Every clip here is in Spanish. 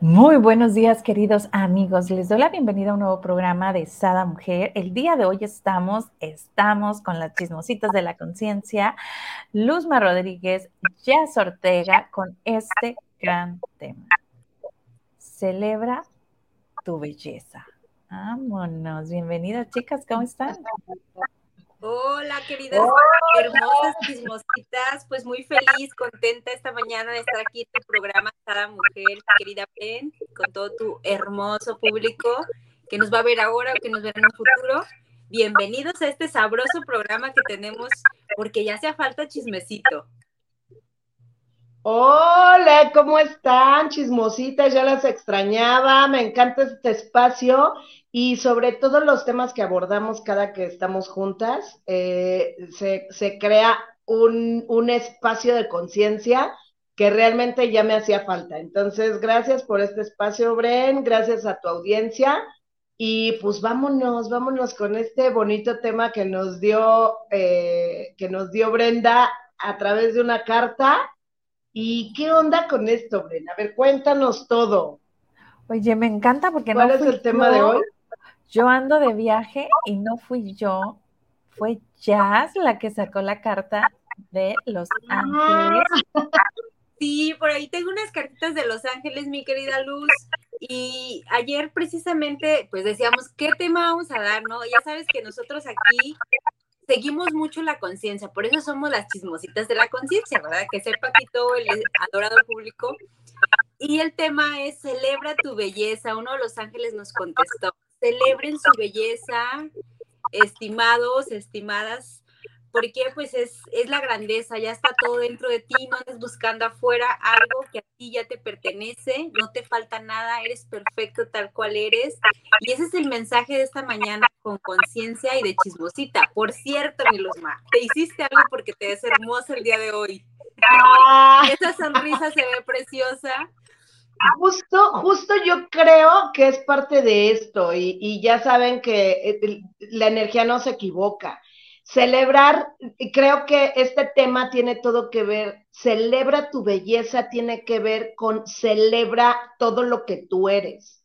Muy buenos días, queridos amigos. Les doy la bienvenida a un nuevo programa de Sada Mujer. El día de hoy estamos, estamos con las chismositas de la conciencia, Luzma Rodríguez, Jazz Ortega, con este gran tema. Celebra tu belleza. Vámonos. Bienvenidas, chicas. ¿Cómo están? Hola, queridas hermosas chismositas. Pues muy feliz, contenta esta mañana de estar aquí en tu programa, Cada Mujer, querida Pen, con todo tu hermoso público que nos va a ver ahora o que nos verá en un futuro. Bienvenidos a este sabroso programa que tenemos, porque ya hace falta chismecito. Hola, ¿cómo están, chismositas? Ya las extrañaba, me encanta este espacio y sobre todo los temas que abordamos cada que estamos juntas, eh, se, crea un, un espacio de conciencia que realmente ya me hacía falta. Entonces, gracias por este espacio, Bren, gracias a tu audiencia. Y pues vámonos, vámonos con este bonito tema que nos dio, eh, que nos dio Brenda a través de una carta ¿Y qué onda con esto, Brena? A ver, cuéntanos todo. Oye, me encanta porque ¿Cuál es el tema de hoy? Yo ando de viaje y no fui yo, fue Jazz la que sacó la carta de Los ah. Ángeles. Sí, por ahí tengo unas cartitas de Los Ángeles, mi querida Luz. Y ayer precisamente, pues decíamos, ¿qué tema vamos a dar, no? Ya sabes que nosotros aquí seguimos mucho la conciencia, por eso somos las chismositas de la conciencia, ¿verdad? Que sepa aquí todo el adorado público. Y el tema es celebra tu belleza. Uno de los ángeles nos contestó, celebren su belleza, estimados, estimadas, porque pues es, es la grandeza, ya está todo dentro de ti, no andes buscando afuera algo que a ti ya te pertenece, no te falta nada, eres perfecto tal cual eres. Y ese es el mensaje de esta mañana con conciencia y de chismosita. Por cierto, mi Luzma, te hiciste algo porque te ves hermosa el día de hoy. Ah. Esa sonrisa se ve preciosa. Justo, justo yo creo que es parte de esto y, y ya saben que eh, la energía no se equivoca Celebrar, creo que este tema tiene todo que ver, celebra tu belleza, tiene que ver con celebra todo lo que tú eres.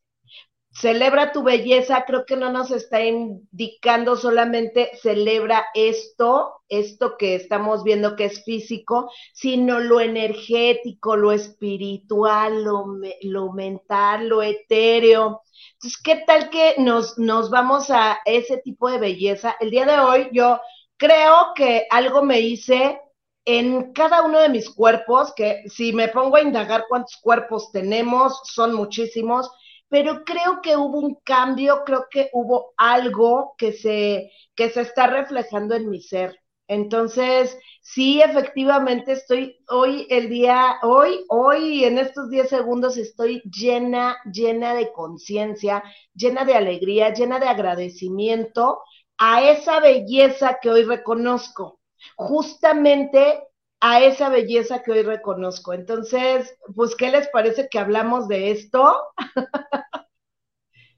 Celebra tu belleza, creo que no nos está indicando solamente celebra esto, esto que estamos viendo que es físico, sino lo energético, lo espiritual, lo, mental, lo etéreo. Entonces, ¿qué tal que nos, nos vamos a ese tipo de belleza? El día de hoy yo creo que algo me hice en cada uno de mis cuerpos, que si me pongo a indagar cuántos cuerpos tenemos, son muchísimos, pero creo que hubo un cambio, creo que hubo algo que se, que se está reflejando en mi ser. Entonces, sí, efectivamente estoy hoy, el día, hoy, hoy, en estos 10 segundos estoy llena, llena de conciencia, llena de alegría, llena de agradecimiento a esa belleza que hoy reconozco, justamente a esa belleza que hoy reconozco. Entonces, pues, ¿qué les parece que hablamos de esto?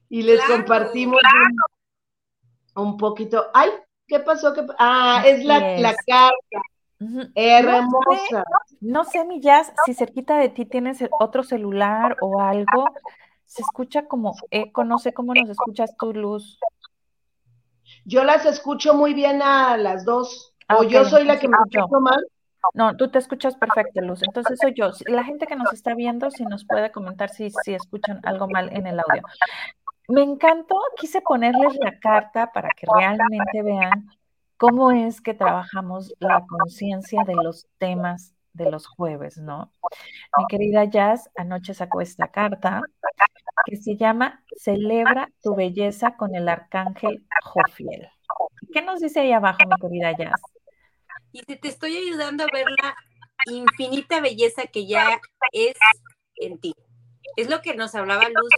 y les compartimos un, poquito. Ay, ¿qué pasó? Ah, es la, la carta. Hermosa. No sé, mi jazz, si cerquita de ti tienes otro celular o algo, se escucha como eco, no sé cómo nos escuchas tu luz. Yo las escucho muy bien a las dos. o yo soy la que me escucho mal. No, tú te escuchas perfecto, Luz. Entonces soy yo. La gente que nos está viendo, si nos puede comentar si, si escuchan algo mal en el audio. Me encantó, quise ponerles la carta para que realmente vean cómo es que trabajamos la conciencia de los temas de los jueves, ¿no? Mi querida Jazz anoche sacó esta carta que se llama Celebra tu belleza con el arcángel Jofiel. ¿Qué nos dice ahí abajo, mi querida Jazz? Y te, estoy ayudando a ver la infinita belleza que ya es en ti. Es lo que nos hablaba Luz.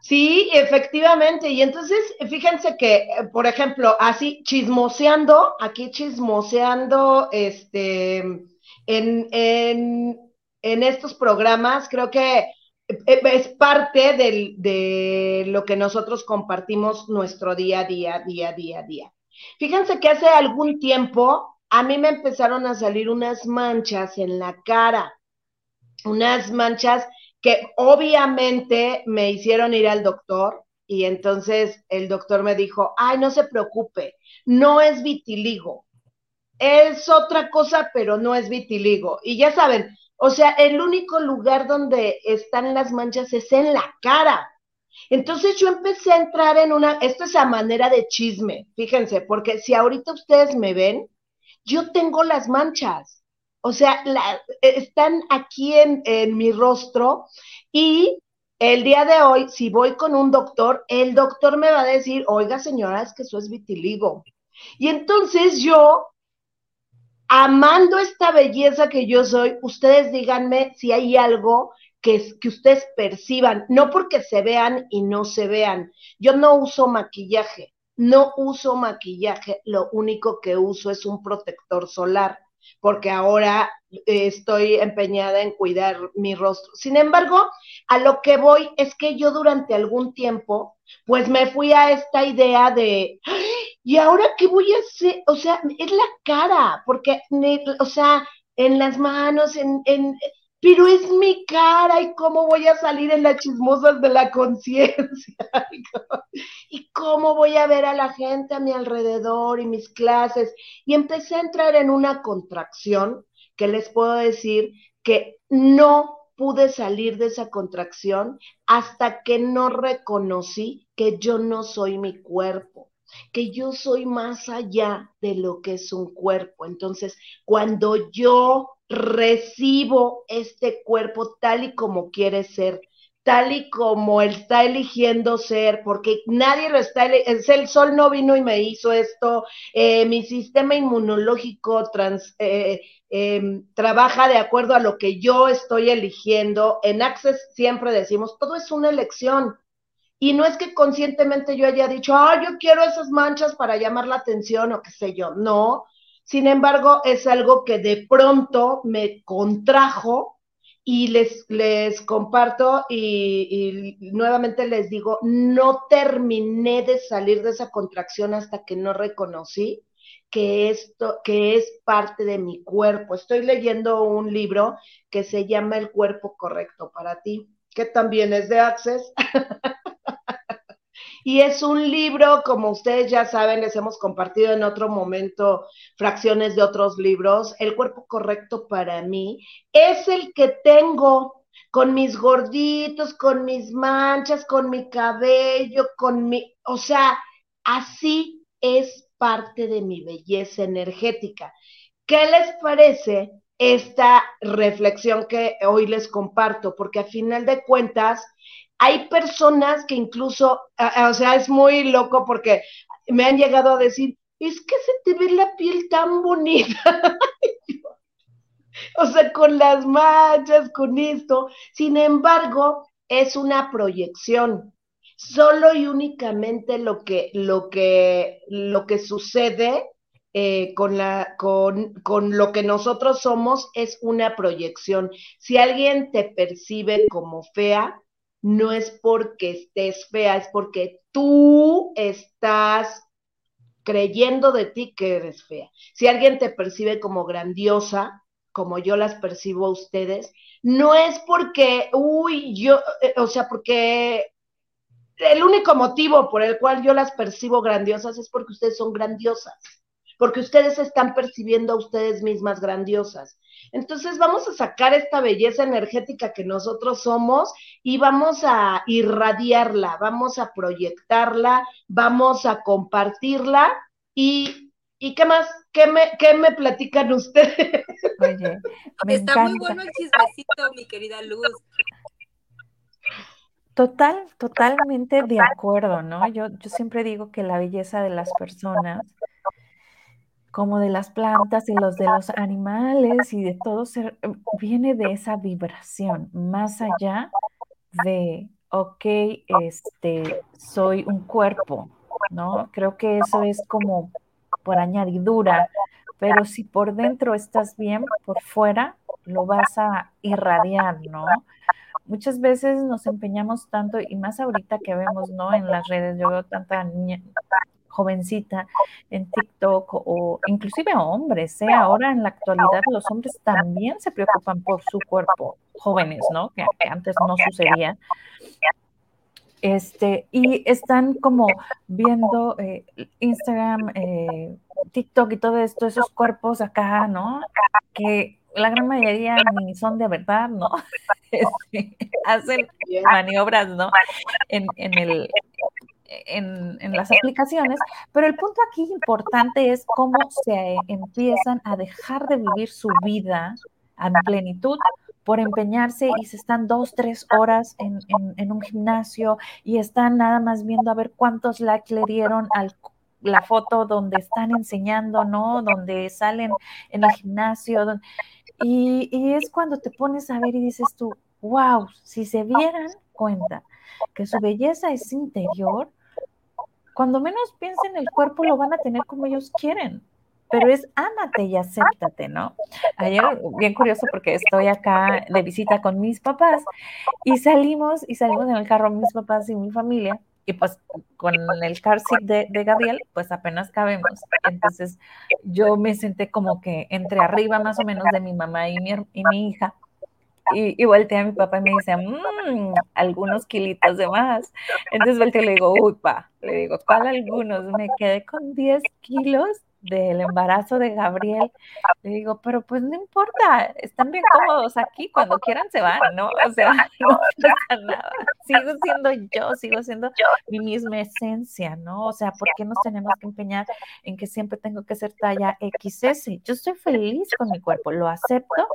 Sí, efectivamente. Y entonces, fíjense que, eh, por ejemplo, así chismoseando, aquí chismoseando, este, en, en, en estos programas, creo que eh, es parte de lo que nosotros compartimos nuestro día a día, día, día, día. Fíjense que hace algún tiempo a mí me empezaron a salir unas manchas en la cara, unas manchas que obviamente me hicieron ir al doctor y entonces el doctor me dijo, ay, no se preocupe, no es vitiligo, es otra cosa, pero no es vitiligo. Y ya saben, o sea, el único lugar donde están las manchas es en la cara. Entonces yo empecé a entrar en una, esto es a manera de chisme, fíjense, porque si ahorita ustedes me ven, yo tengo las manchas. O sea, están aquí en, en mi rostro y el día de hoy, si voy con un doctor, el doctor me va a decir, oiga señora, es que eso es vitiligo. Y entonces yo, amando esta belleza que yo soy, ustedes díganme si hay algo que, que ustedes perciban, no porque se vean y no se vean. Yo no uso maquillaje, no uso maquillaje, lo único que uso es un protector solar porque ahora estoy empeñada en cuidar mi rostro. Sin embargo, a lo que voy es que yo durante algún tiempo, pues me fui a esta idea de, ¿y ahora qué voy a hacer? O sea, es la cara, porque, o sea, en las manos, en, en, pero es mi cara y cómo voy a salir en las chismosas de la conciencia y cómo voy a ver a la gente a mi alrededor y mis clases. Y empecé a entrar en una contracción que les puedo decir que no pude salir de esa contracción hasta que no reconocí que yo no soy mi cuerpo que yo soy más allá de lo que es un cuerpo. Entonces, cuando yo recibo este cuerpo tal y como quiere ser, tal y como él está eligiendo ser, porque nadie lo está, es el sol no vino y me hizo esto, eh, mi sistema inmunológico trans, eh, em, trabaja de acuerdo a lo que yo estoy eligiendo. En Access siempre decimos, todo es una elección. Y no es que conscientemente yo haya dicho, ah, yo quiero esas manchas para llamar la atención o qué sé yo. No, sin embargo, es algo que de pronto me contrajo y les, les comparto y, nuevamente les digo, no terminé de salir de esa contracción hasta que no reconocí que esto, que es parte de mi cuerpo. Estoy leyendo un libro que se llama El cuerpo correcto para ti, que también es de Access. Y es un libro, como ustedes ya saben, les hemos compartido en otro momento fracciones de otros libros. El cuerpo correcto para mí es el que tengo con mis gorditos, con mis manchas, con mi cabello, con mi, o sea, así es parte de mi belleza energética. ¿Qué les parece esta reflexión que hoy les comparto? Porque a final de cuentas, hay personas que incluso, o sea, es muy loco porque me han llegado a decir, es que se te ve la piel tan bonita. o sea, con las manchas, con esto. Sin embargo, es una proyección. Solo y únicamente lo que, lo que, lo que sucede eh, con, la, con, con lo que nosotros somos es una proyección. Si alguien te percibe como fea, no es porque estés fea, es porque tú estás creyendo de ti que eres fea. Si alguien te percibe como grandiosa, como yo las percibo a ustedes, no es porque, uy, yo, eh, o sea, porque el único motivo por el cual yo las percibo grandiosas es porque ustedes son grandiosas, porque ustedes están percibiendo a ustedes mismas grandiosas. Entonces vamos a sacar esta belleza energética que nosotros somos y vamos a irradiarla, vamos a proyectarla, vamos a compartirla y, ¿y qué más? ¿Qué me, qué me platican ustedes? Oye, está muy bueno el chismecito, mi querida Luz. Total, totalmente de acuerdo, ¿no? Yo, yo siempre digo que la belleza de las personas como de las plantas y los de los animales y de todo ser, viene de esa vibración, más allá de ok, este, soy un cuerpo, ¿no? Creo que eso es como por añadidura, pero si por dentro estás bien, por fuera lo vas a irradiar, ¿no? Muchas veces nos empeñamos tanto, y más ahorita que vemos, ¿no? En las redes, yo veo tanta niña, jovencita en TikTok o inclusive hombres, ¿eh? Ahora en la actualidad los hombres también se preocupan por su cuerpo, jóvenes, ¿no? Que, antes no sucedía. Este, y están como viendo eh, Instagram, eh, TikTok y todo esto, esos cuerpos acá, ¿no? Que la gran mayoría ni son de verdad, ¿no? Este, hacen maniobras, ¿no? En, en, el, en, las aplicaciones, pero el punto aquí importante es cómo se empiezan a dejar de vivir su vida a plenitud por empeñarse y se están dos, tres horas en, un gimnasio y están nada más viendo a ver cuántos likes le dieron a la foto donde están enseñando, ¿no? Donde salen en el gimnasio. y, y es cuando te pones a ver y dices tú, wow, si se dieran cuenta que su belleza es interior, cuando menos piensen el cuerpo lo van a tener como ellos quieren, pero es ámate y acéptate, ¿no? Ayer, bien curioso porque estoy acá de visita con mis papás y salimos y salimos en el carro mis papás y mi familia y pues con el car seat de, Gabriel, pues apenas cabemos. Entonces yo me senté como que entre arriba más o menos de mi mamá y mi, y mi hija y, volteé a mi papá y me dice, mmm, algunos kilitos de más. Entonces volteé y le digo, uy, pa, le digo, ¿cuál algunos? Me quedé con 10 kilos del embarazo de Gabriel. Le digo, pero pues no importa, están bien cómodos aquí, cuando quieran se van, ¿no? O sea, no pasa nada. Sigo siendo yo, sigo siendo mi misma esencia, ¿no? O sea, ¿por qué nos tenemos que empeñar en que siempre tengo que ser talla XS? Yo estoy feliz con mi cuerpo, lo acepto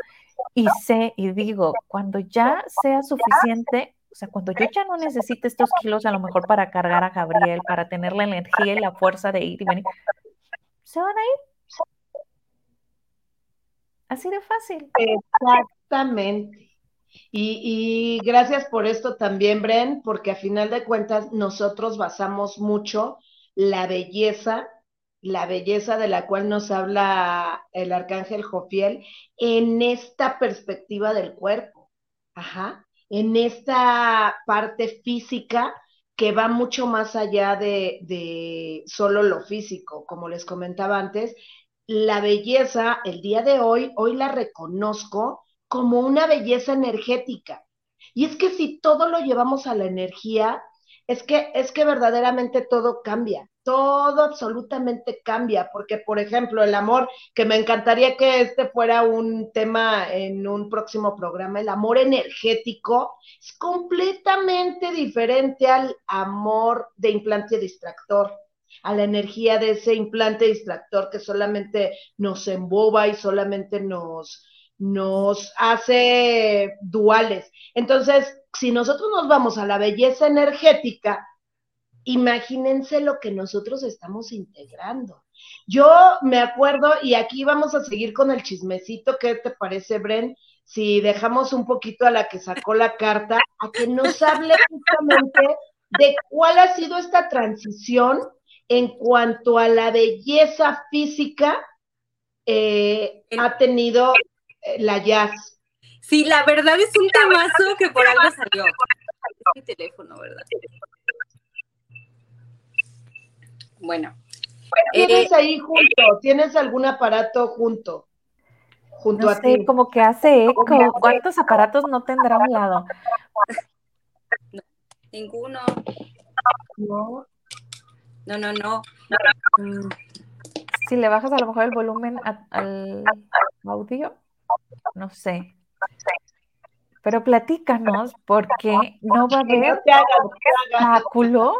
y sé y digo, cuando ya sea suficiente, o sea, cuando yo ya no necesite estos kilos a lo mejor para cargar a Gabriel, para tener la energía y la fuerza de ir y venir, se van a ir. Así de fácil. Exactamente. Y, y, gracias por esto también, Bren, porque a final de cuentas nosotros basamos mucho la belleza la belleza de la cual nos habla el arcángel Jofiel en esta perspectiva del cuerpo, ajá, en esta parte física que va mucho más allá de, solo lo físico, como les comentaba antes, la belleza, el día de hoy, hoy la reconozco como una belleza energética. Y es que si todo lo llevamos a la energía, es que, es que verdaderamente todo cambia todo absolutamente cambia, porque por ejemplo el amor, que me encantaría que este fuera un tema en un próximo programa, el amor energético es completamente diferente al amor de implante distractor a la energía de ese implante distractor que solamente nos emboba y solamente nos, nos hace duales. Entonces, si nosotros nos vamos a la belleza energética, imagínense lo que nosotros estamos integrando. Yo me acuerdo, y aquí vamos a seguir con el chismecito, ¿qué te parece, Bren? Si dejamos un poquito a la que sacó la carta, a que nos hable justamente de cuál ha sido esta transición en cuanto a la belleza física eh, ha tenido la jazz. Sí, la verdad es un temazo que por algo salió. Es mi teléfono, ¿verdad? Bueno. ¿Tienes eh, ahí junto? ¿Tienes algún aparato junto? Junto a ti. como que hace eco. ¿Cuántos aparatos no tendrá a un lado? ninguno. No. No, no, no. Mm, si le bajas a lo mejor el volumen al audio, no sé. Pero platícanos, porque no va a haber obstáculo.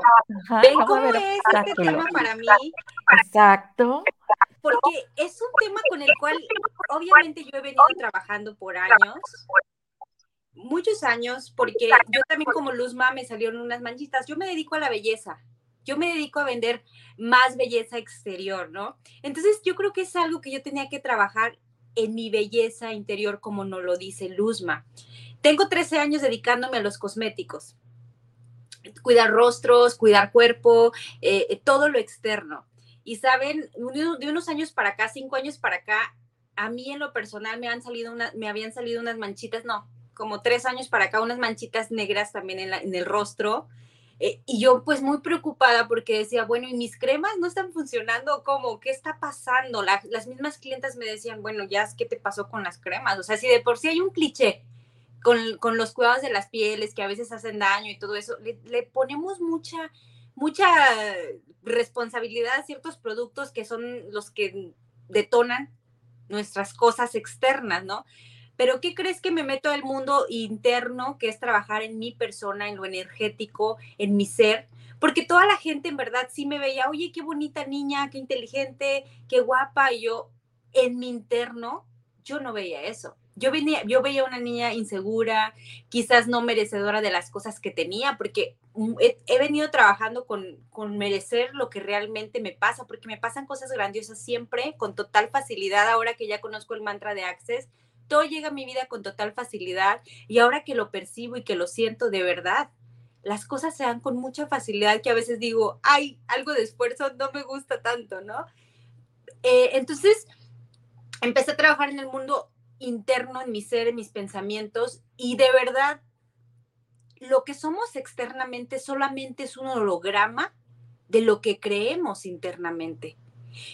¿Ven cómo es este tema para mí? Exacto. Porque es un tema con el cual obviamente yo he venido trabajando por años, muchos años, porque yo también como Luzma me salieron unas manchitas. Yo me dedico a la belleza, yo me dedico a vender más belleza exterior, ¿no? Entonces yo creo que es algo que yo tenía que trabajar en mi belleza interior, como nos lo dice Luzma. Tengo 13 años dedicándome a los cosméticos. cuidar rostros, cuidar cuerpo, eh, todo lo externo. Y saben, de unos años para acá, cinco años para acá, a mí en lo personal me han salido una, me habían salido unas manchitas, no, como tres años para acá, unas manchitas negras también en, en el rostro. Eh, y yo pues muy preocupada porque decía, bueno, ¿y mis cremas no están funcionando? ¿Cómo? ¿Qué está pasando? las mismas clientas me decían, bueno, ya, ¿qué te pasó con las cremas? O sea, si de por sí hay un cliché con, con los cuidados de las pieles que a veces hacen daño y todo eso, le, le ponemos mucha, mucha responsabilidad a ciertos productos que son los que detonan nuestras cosas externas, ¿no? Pero ¿qué crees que me meto al mundo interno, que es trabajar en mi persona, en lo energético, en mi ser? Porque toda la gente en verdad sí me veía, oye, qué bonita niña, qué inteligente, qué guapa. Y yo, en mi interno, yo no veía eso. Yo, venía, yo veía una niña insegura, quizás no merecedora de las cosas que tenía, porque mm, he, venido trabajando con, con, merecer lo que realmente me pasa, porque me pasan cosas grandiosas siempre, con total facilidad, ahora que ya conozco el mantra de Access, todo llega a mi vida con total facilidad y ahora que lo percibo y que lo siento de verdad, las cosas se dan con mucha facilidad que a veces digo, ay, algo de esfuerzo no me gusta tanto, ¿no? Eh, entonces, empecé a trabajar en el mundo interno, en mi ser, en mis pensamientos y de verdad, lo que somos externamente solamente es un holograma de lo que creemos internamente.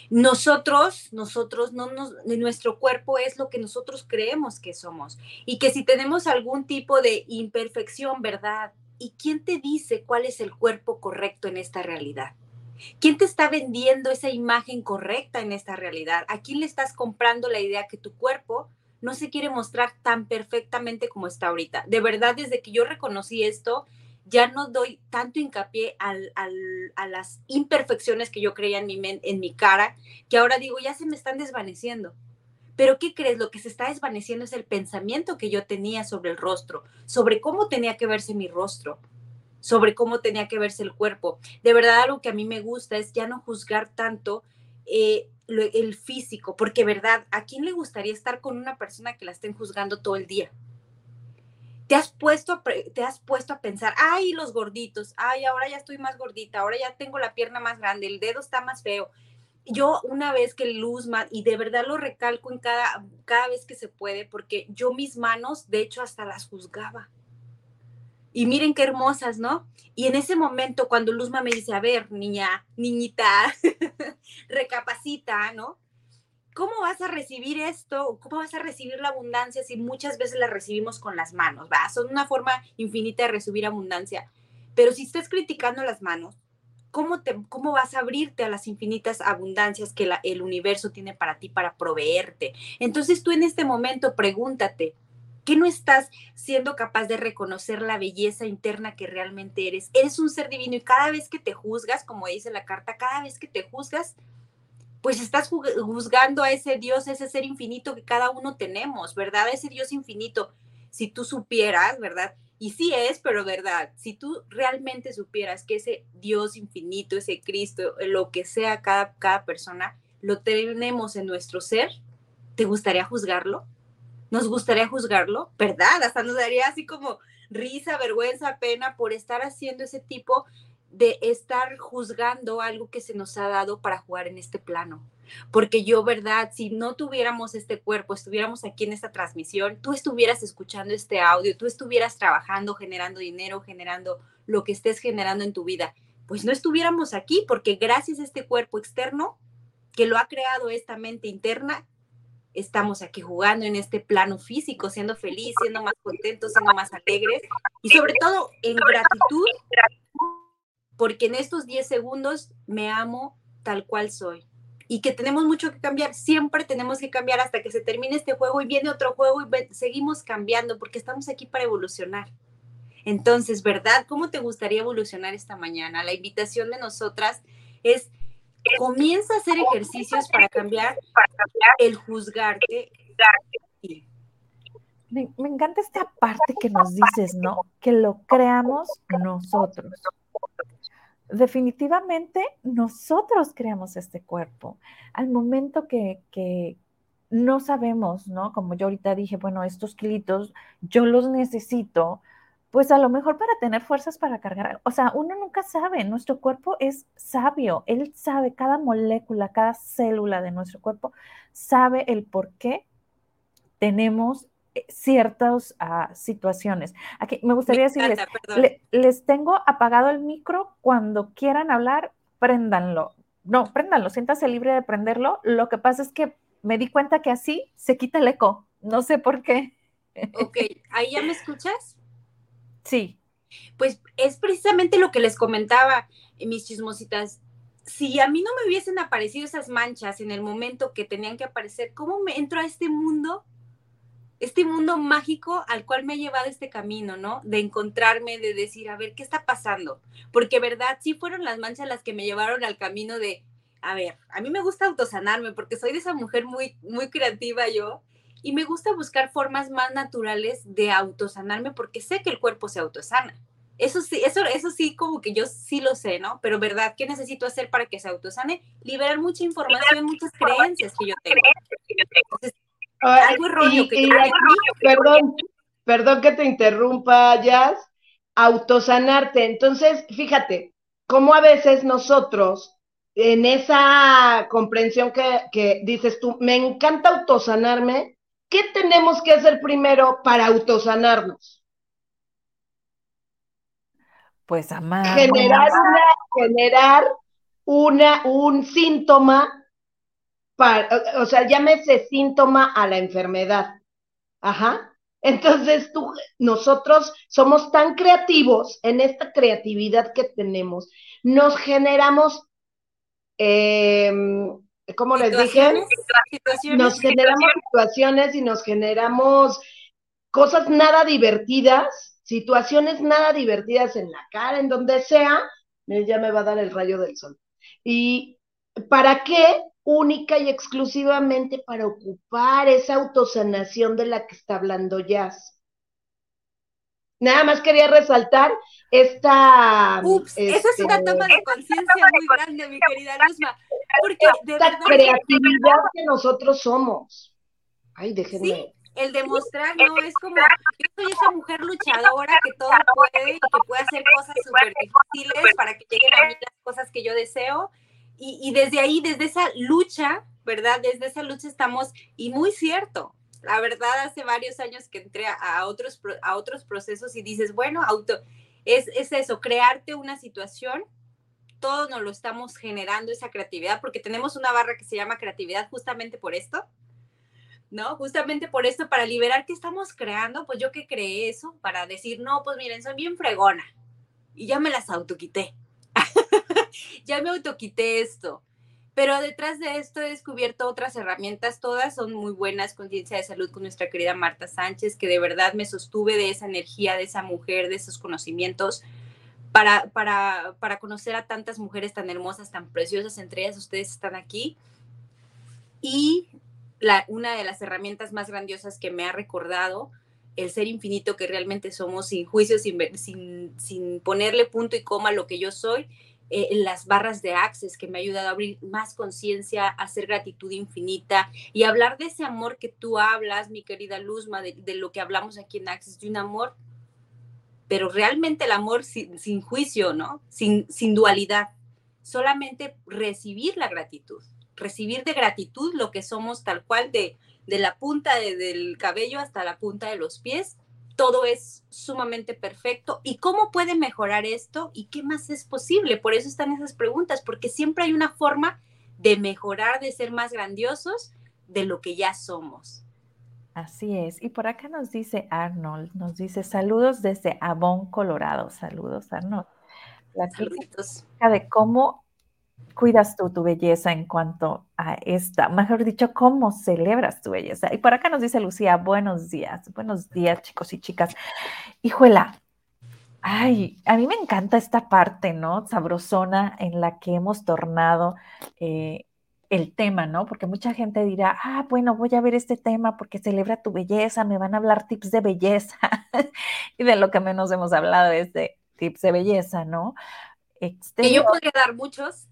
Nosotros, nosotros, no nos, nuestro cuerpo es lo que nosotros creemos que somos. Y que si tenemos algún tipo de imperfección, ¿verdad? ¿Y quién te dice cuál es el cuerpo correcto en esta realidad? ¿Quién te está vendiendo esa imagen correcta en esta realidad? ¿A quién le estás comprando la idea que tu cuerpo no se quiere mostrar tan perfectamente como está ahorita? De verdad, desde que yo reconocí esto, ya no doy tanto hincapié a las imperfecciones que yo creía en mi, cara, que ahora digo, ya se me están desvaneciendo. Pero ¿qué crees? Lo que se está desvaneciendo es el pensamiento que yo tenía sobre el rostro, sobre cómo tenía que verse mi rostro, sobre cómo tenía que verse el cuerpo. De verdad, algo que a mí me gusta es ya no juzgar tanto eh, el físico, porque verdad, ¿a quién le gustaría estar con una persona que la estén juzgando todo el día? Te has puesto a, te has puesto a pensar, ay, los gorditos, ay, ahora ya estoy más gordita, ahora ya tengo la pierna más grande, el dedo está más feo. Yo una vez que luz, y de verdad lo recalco en cada, cada vez que se puede, porque yo mis manos, de hecho, hasta las juzgaba. Y miren qué hermosas, ¿no? Y en ese momento, cuando Luzma me dice, a ver, niña, niñita, recapacita, ¿no? ¿Cómo vas a recibir esto? ¿Cómo vas a recibir la abundancia si muchas veces la recibimos con las manos? ¿va? Son una forma infinita de recibir abundancia. Pero si estás criticando las manos, ¿cómo, te, cómo vas a abrirte a las infinitas abundancias que el universo tiene para ti, para proveerte? Entonces tú en este momento pregúntate, ¿qué no estás siendo capaz de reconocer la belleza interna que realmente eres? Eres un ser divino y cada vez que te juzgas, como dice la carta, cada vez que te juzgas, pues estás juzgando a ese Dios, ese ser infinito que cada uno tenemos, ¿verdad? Ese Dios infinito. Si tú supieras, ¿verdad? Y sí es, pero verdad, si tú realmente supieras que ese Dios infinito, ese Cristo, lo que sea cada, cada persona, lo tenemos en nuestro ser, ¿te gustaría juzgarlo? ¿Nos gustaría juzgarlo? ¿Verdad? Hasta nos daría así como risa, vergüenza, pena por estar haciendo ese tipo de estar juzgando algo que se nos ha dado para jugar en este plano. Porque yo, verdad, si no tuviéramos este cuerpo, estuviéramos aquí en esta transmisión, tú estuvieras escuchando este audio, tú estuvieras trabajando, generando dinero, generando lo que estés generando en tu vida, pues no estuviéramos aquí porque gracias a este cuerpo externo que lo ha creado esta mente interna, estamos aquí jugando en este plano físico, siendo feliz, siendo más contentos, siendo más alegres y sobre todo en gratitud porque en estos 10 segundos me amo tal cual soy. Y que tenemos mucho que cambiar, siempre tenemos que cambiar hasta que se termine este juego y viene otro juego y seguimos cambiando porque estamos aquí para evolucionar. Entonces, ¿verdad? ¿Cómo te gustaría evolucionar esta mañana? La invitación de nosotras es comienza a hacer ejercicios para cambiar el juzgarte. Me, me, encanta esta parte que nos dices, ¿no? Que lo creamos nosotros definitivamente nosotros creamos este cuerpo. Al momento que, no sabemos, ¿no? Como yo ahorita dije, bueno, estos kilitos yo los necesito pues a lo mejor para tener fuerzas para cargar, o sea, uno nunca sabe, nuestro cuerpo es sabio, él sabe cada molécula, cada célula de nuestro cuerpo, sabe el por qué tenemos ciertas uh, situaciones. Aquí me gustaría decirles, les tengo apagado el micro, cuando quieran hablar, préndanlo. No, préndanlo, siéntase libre de prenderlo. Lo que pasa es que me di cuenta que así se quita el eco, no sé por qué. Ok, ¿ahí ya me escuchas? Sí. Pues es precisamente lo que les comentaba, mis chismositas. Si a mí no me hubiesen aparecido esas manchas en el momento que tenían que aparecer, ¿cómo me entro a este mundo? Este mundo mágico al cual me ha llevado este camino, ¿no? De encontrarme, de decir, a ver, ¿qué está pasando? Porque, ¿verdad? Sí fueron las manchas las que me llevaron al camino de, a ver, a mí me gusta autosanarme porque soy de esa mujer muy, muy creativa yo y me gusta buscar formas más naturales de autosanarme porque sé que el cuerpo se autosana. Eso sí, eso, eso sí, como que yo sí lo sé, ¿no? Pero ¿verdad? ¿Qué necesito hacer para que se autosane? Liberar mucha información, muchas creencias que yo tengo. Algo erróneo que Perdón, perdón que te interrumpa, Jazz. Autosanarte. Entonces, fíjate, cómo a veces nosotros, en esa comprensión que, que dices tú, me encanta autosanarme, ¿qué tenemos que hacer primero para autosanarnos? Pues amar. Generar, una, generar una, un síntoma, para, o sea, llámese síntoma a la enfermedad. Ajá. Entonces, tú, nosotros somos tan creativos en esta creatividad que tenemos, nos generamos eh, como les dije, nos generamos situaciones y nos generamos cosas nada divertidas, situaciones nada divertidas en la cara, en donde sea, ya me va a dar el rayo del sol. ¿Y para qué? Única y exclusivamente para ocupar esa autosanación de la que está hablando Jazz. Nada más quería resaltar esta... Ups, esa es una este, toma de conciencia muy grande, mi querida Luzma. Porque de esta creatividad que nosotros somos. Ay, déjenme. Sí, el demostrar, ¿no? Es como, yo soy esa mujer luchadora que todo puede y que puede hacer cosas súper difíciles para que lleguen a mí las cosas que yo deseo. Y, desde ahí, desde esa lucha, ¿verdad? Desde esa lucha estamos, y muy cierto, la verdad, hace varios años que entré a, otros, a otros procesos y dices, bueno, auto, es, es eso, crearte una situación todos nos lo estamos generando esa creatividad, porque tenemos una barra que se llama creatividad justamente por esto, ¿no? Justamente por esto, para liberar que estamos creando, pues yo que creé eso, para decir, no, pues miren, soy bien fregona, y ya me las autoquité, ya me autoquité esto. Pero detrás de esto he descubierto otras herramientas, todas son muy buenas, conciencia de salud con nuestra querida Marta Sánchez, que de verdad me sostuve de esa energía, de esa mujer, de esos conocimientos, para, para, para conocer a tantas mujeres tan hermosas, tan preciosas, entre ellas ustedes están aquí. Y la, una de las herramientas más grandiosas que me ha recordado el ser infinito que realmente somos, sin juicio, sin, sin, sin ponerle punto y coma a lo que yo soy, eh, las barras de Access, que me ha ayudado a abrir más conciencia, a hacer gratitud infinita y hablar de ese amor que tú hablas, mi querida Luzma, de, de lo que hablamos aquí en Access, de un amor pero realmente el amor sin, juicio, ¿no? Sin, sin dualidad, solamente recibir la gratitud, recibir de gratitud lo que somos tal cual, de, de la punta del cabello hasta la punta de los pies, todo es sumamente perfecto. ¿Y cómo puede mejorar esto? ¿Y qué más es posible? Por eso están esas preguntas, porque siempre hay una forma de mejorar, de ser más grandiosos de lo que ya somos. Así es. Y por acá nos dice Arnold, nos dice saludos desde Avon, Colorado. Saludos, Arnold. La Saluditos. de cómo cuidas tú tu belleza en cuanto a esta, mejor dicho, cómo celebras tu belleza. Y por acá nos dice Lucía, buenos días, buenos días chicos y chicas. Hijuela, ay, a mí me encanta esta parte, ¿no? Sabrosona en la que hemos tornado eh, el tema, ¿no? Porque mucha gente dirá, ah, bueno, voy a ver este tema porque celebra tu belleza, me van a hablar tips de belleza. y de lo que menos hemos hablado es de tips de belleza, ¿no? Que yo podría dar muchos.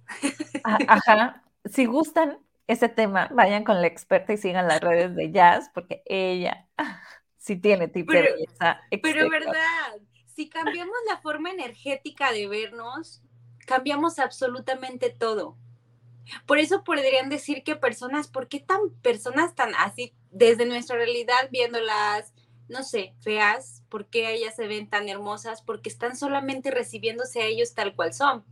Ajá. Si gustan ese tema, vayan con la experta y sigan las redes de Jazz, porque ella sí tiene tips de belleza. Pero verdad, si cambiamos la forma energética de vernos, cambiamos absolutamente todo. Por eso podrían decir que personas, ¿por qué tan personas tan así, desde nuestra realidad, viéndolas, no sé, feas, por qué ellas se ven tan hermosas? Porque están solamente recibiéndose a ellos tal cual son.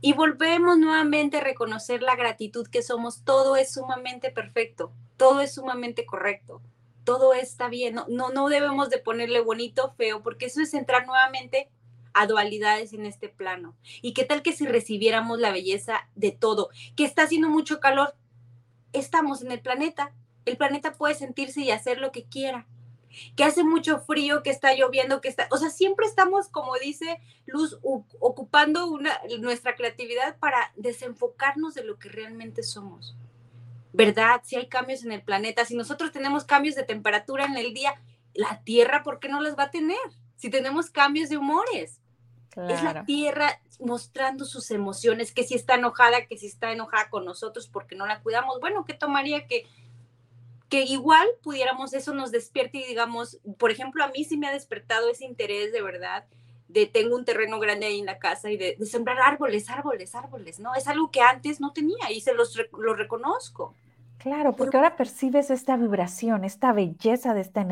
Y volvemos nuevamente a reconocer la gratitud que somos. Todo es sumamente perfecto, todo es sumamente correcto, todo está bien. No, no, no debemos de ponerle bonito, feo, porque eso es entrar nuevamente a dualidades en este plano. ¿Y qué tal que si recibiéramos la belleza de todo? Que está haciendo mucho calor, estamos en el planeta. El planeta puede sentirse y hacer lo que quiera. Que hace mucho frío, que está lloviendo, que está, o sea, siempre estamos, como dice Luz, ocupando una, nuestra creatividad para desenfocarnos de lo que realmente somos. ¿Verdad? Si hay cambios en el planeta, si nosotros tenemos cambios de temperatura en el día, la Tierra, ¿por qué no los va a tener? Si tenemos cambios de humores, es la tierra mostrando sus emociones, que si está enojada, que si está enojada con nosotros porque no la cuidamos. Bueno, ¿qué tomaría que, que igual pudiéramos, eso nos despierte y digamos, por ejemplo, a mí sí me ha despertado ese interés de verdad de tengo un terreno grande ahí en la casa y de, sembrar árboles, árboles, árboles, ¿no? Es algo que antes no tenía y se los lo reconozco. Claro, porque ahora percibes esta vibración, esta belleza de esta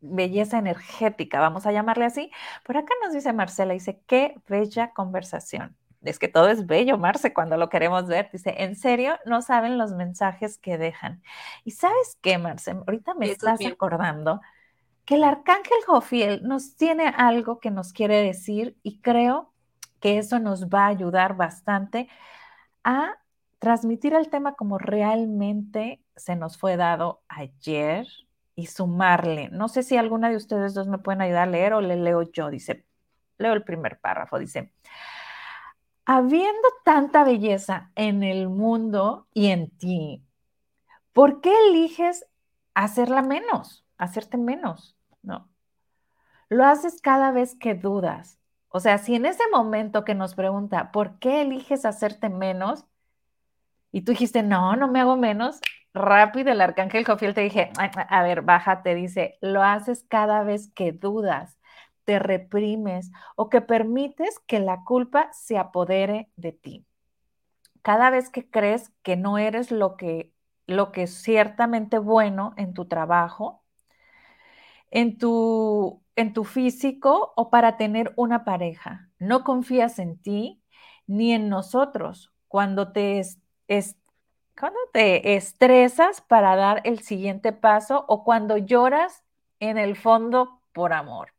belleza energética, vamos a llamarle así. Por acá nos dice Marcela, dice, qué bella conversación. Es que todo es bello, Marce, cuando lo queremos ver. Dice, en serio, no saben los mensajes que dejan. Y sabes qué, Marce, ahorita me estás acordando que el arcángel Jofiel nos tiene algo que nos quiere decir y creo que eso nos va a ayudar bastante a transmitir el tema como realmente se nos fue dado ayer y sumarle. No sé si alguna de ustedes dos me pueden ayudar a leer o le leo yo. Dice, leo el primer párrafo. Dice, habiendo tanta belleza en el mundo y en ti, ¿por qué eliges hacerla menos, hacerte menos? No. Lo haces cada vez que dudas. O sea, si en ese momento que nos pregunta, ¿por qué eliges hacerte menos? y tú dijiste, no, no me hago menos, rápido el arcángel Jofiel te dije, a ver, bájate, dice, lo haces cada vez que dudas, te reprimes o que permites que la culpa se apodere de ti. Cada vez que crees que no eres lo que, lo que es ciertamente bueno en tu trabajo, en tu, en tu físico o para tener una pareja. No confías en ti ni en nosotros. Cuando te es cuando te estresas para dar el siguiente paso o cuando lloras en el fondo por amor.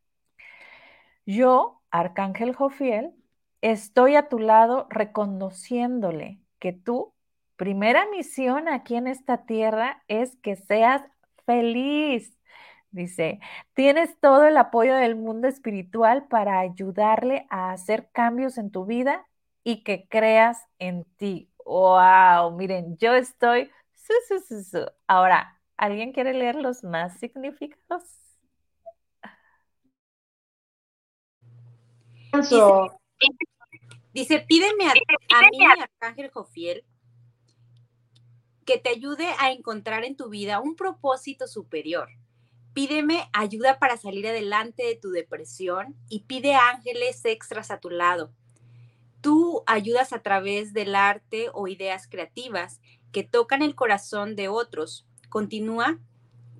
Yo, Arcángel Jofiel, estoy a tu lado reconociéndole que tu primera misión aquí en esta tierra es que seas feliz. Dice, tienes todo el apoyo del mundo espiritual para ayudarle a hacer cambios en tu vida y que creas en ti. Wow, miren, yo estoy. Ahora, ¿alguien quiere leer los más significados? Dice, pídeme a, a mí, Arcángel Jofiel, que te ayude a encontrar en tu vida un propósito superior. Pídeme ayuda para salir adelante de tu depresión y pide ángeles extras a tu lado tú ayudas a través del arte o ideas creativas que tocan el corazón de otros. Continúa,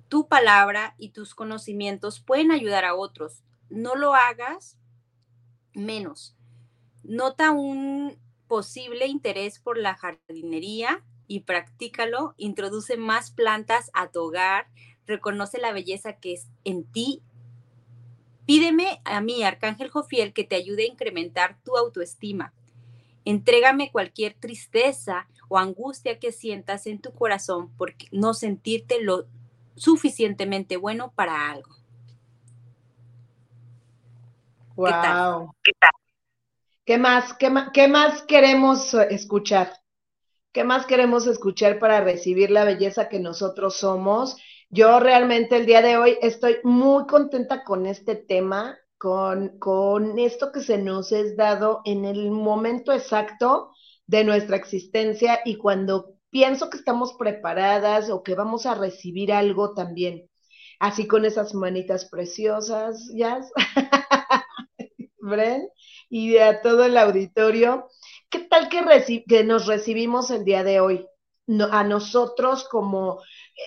tu palabra y tus conocimientos pueden ayudar a otros. No lo hagas menos. Nota un posible interés por la jardinería y practícalo. Introduce más plantas a tu hogar. Reconoce la belleza que es en ti Pídeme a mí, Arcángel Jofiel, que te ayude a incrementar tu autoestima. Entrégame cualquier tristeza o angustia que sientas en tu corazón por no sentirte lo suficientemente bueno para algo. Wow. ¿Qué, tal? ¿Qué más, qué, más, ¿Qué más queremos escuchar? ¿Qué más queremos escuchar para recibir la belleza que nosotros somos? Yo realmente el día de hoy estoy muy contenta con este tema, con, con esto que se nos es dado en el momento exacto de nuestra existencia y cuando pienso que estamos preparadas o que vamos a recibir algo también. Así con esas manitas preciosas, ya. Y a todo el auditorio. ¿Qué tal que, que nos recibimos el día de hoy? a nosotros como,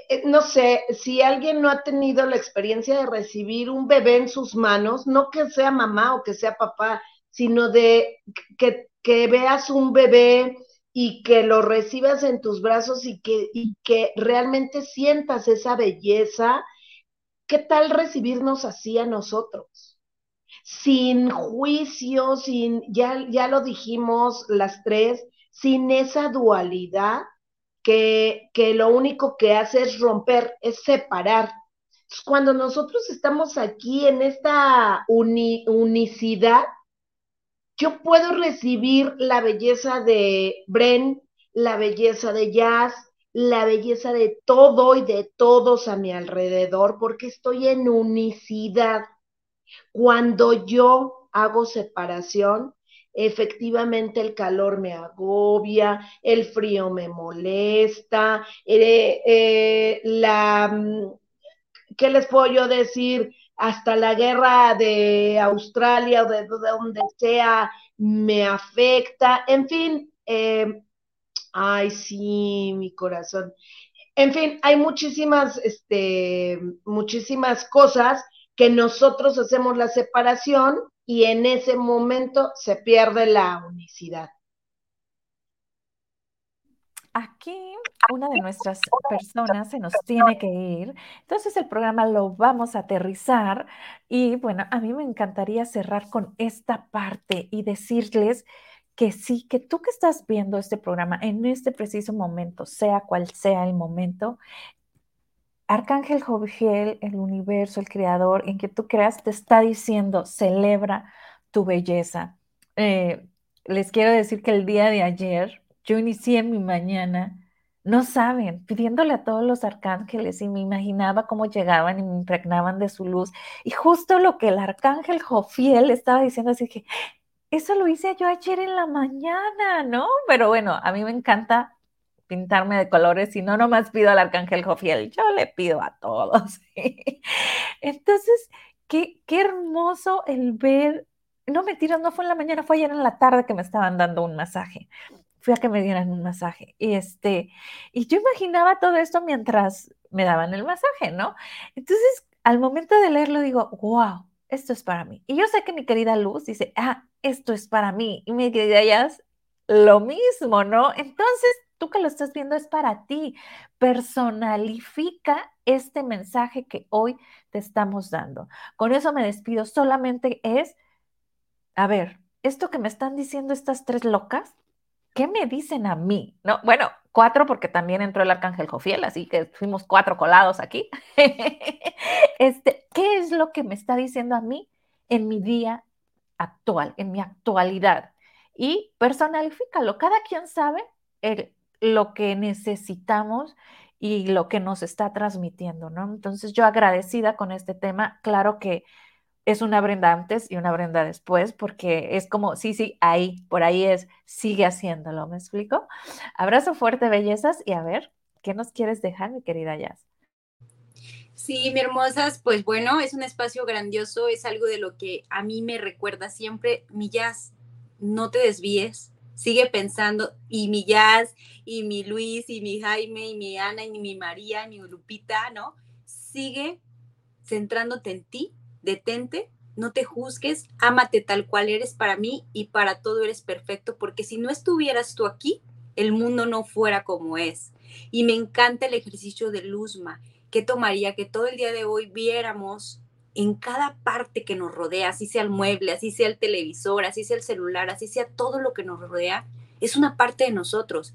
eh, no sé, si alguien no ha tenido la experiencia de recibir un bebé en sus manos, no que sea mamá o que sea papá, sino de que, que veas un bebé y que lo recibas en tus brazos y que, y que realmente sientas esa belleza, ¿qué tal recibirnos así a nosotros? Sin juicio, sin, ya, ya lo dijimos las tres, sin esa dualidad que, que lo único que hace es romper, es separar. Cuando nosotros estamos aquí en esta unicidad, yo puedo recibir la belleza de Bren, la belleza de Jazz, la belleza de todo y de todos a mi alrededor, porque estoy en unicidad. Cuando yo hago separación, efectivamente el calor me agobia, el frío me molesta, eh, eh, la, mm, ¿qué les puedo yo decir? hasta la guerra de Australia o de, donde sea me afecta, en fin, eh, ay, sí, mi corazón. En fin, hay muchísimas, este, muchísimas cosas que nosotros hacemos la separación y en ese momento se pierde la unicidad. Aquí una de nuestras personas se nos tiene que ir, entonces el programa lo vamos a aterrizar y bueno, a mí me encantaría cerrar con esta parte y decirles que sí, que tú que estás viendo este programa en este preciso momento, sea cual sea el momento, Arcángel Joviel, el universo, el creador, en que tú creas, te está diciendo, celebra tu belleza. Eh, les quiero decir que el día de ayer, yo inicié mi mañana, no saben, pidiéndole a todos los arcángeles y me imaginaba cómo llegaban y me impregnaban de su luz. Y justo lo que el arcángel Jofiel estaba diciendo, así que eso lo hice yo ayer en la mañana, ¿no? Pero bueno, a mí me encanta pintarme de colores y no nomás pido al arcángel Jofiel, yo le pido a todos. Entonces, qué, qué hermoso el ver, no mentiras, no fue en la mañana, fue ayer en la tarde que me estaban dando un masaje fui a que me dieran un masaje. Y, este, y yo imaginaba todo esto mientras me daban el masaje, ¿no? Entonces, al momento de leerlo, digo, wow, esto es para mí. Y yo sé que mi querida Luz dice, ah, esto es para mí. Y mi querida Jazz, lo mismo, ¿no? Entonces, tú que lo estás viendo es para ti. Personalifica este mensaje que hoy te estamos dando. Con eso me despido. Solamente es, a ver, esto que me están diciendo estas tres locas, ¿qué me dicen a mí? No, bueno, cuatro porque también entró el arcángel Jofiel, así que fuimos cuatro colados aquí. este, ¿Qué es lo que me está diciendo a mí en mi día actual, en mi actualidad? Y personalifícalo. Cada quien sabe lo que necesitamos y lo que nos está transmitiendo, ¿no? Entonces yo agradecida con este tema, claro que es una Brenda antes y una Brenda después, porque es como, sí, sí, ahí, por ahí es, sigue haciéndolo, ¿me explico? Abrazo fuerte, bellezas, y a ver, ¿qué nos quieres dejar, mi querida Jazz? Sí, mi hermosas, pues bueno, es un espacio grandioso, es algo de lo que a mí me recuerda siempre, mi Jazz, no te desvíes, sigue pensando, y mi Jazz, y mi Luis, y mi Jaime, y mi Ana, y mi María, y mi Lupita, ¿no? Sigue centrándote en ti, detente, no te juzgues, ámate tal cual eres para mí y para todo eres perfecto, porque si no estuvieras tú aquí, el mundo no fuera como es. Y me encanta el ejercicio de Luzma. ¿Qué tomaría que todo el día de hoy viéramos en cada parte que nos rodea, así sea el mueble, así sea el televisor, así sea el celular, así sea todo lo que nos rodea, es una parte de nosotros.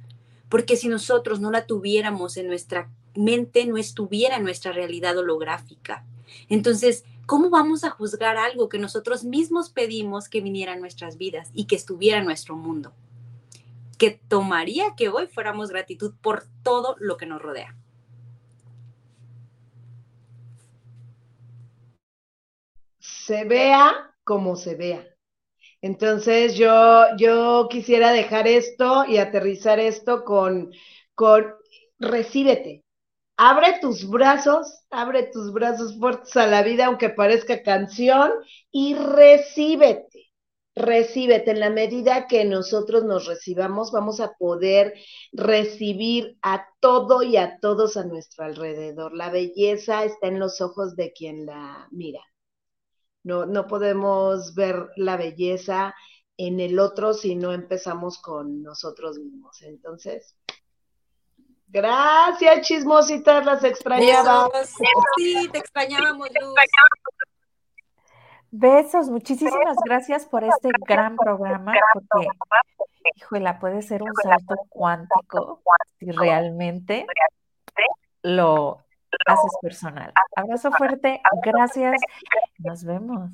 Porque si nosotros no la tuviéramos en nuestra mente, no estuviera en nuestra realidad holográfica. Entonces, ¿cómo vamos a juzgar algo que nosotros mismos pedimos que viniera a nuestras vidas y que estuviera en nuestro mundo? Que tomaría que hoy fuéramos gratitud por todo lo que nos rodea. Se vea como se vea. Entonces yo, yo quisiera dejar esto y aterrizar esto con, con recíbete, Abre tus brazos, abre tus brazos fuertes a la vida, aunque parezca canción, y recíbete. recíbete. En la medida que nosotros nos recibamos, vamos a poder recibir a todo y a todos a nuestro alrededor. La belleza está en los ojos de quien la mira. No, no podemos ver la belleza en el otro si no empezamos con nosotros mismos. Entonces, gracias, chismositas, las extrañaba. Sí, te extrañábamos, Luz. Besos, muchísimas gracias por este gran programa, porque, híjole, puede ser un salto cuántico si realmente lo haces personal. Abrazo fuerte, gracias, nos vemos.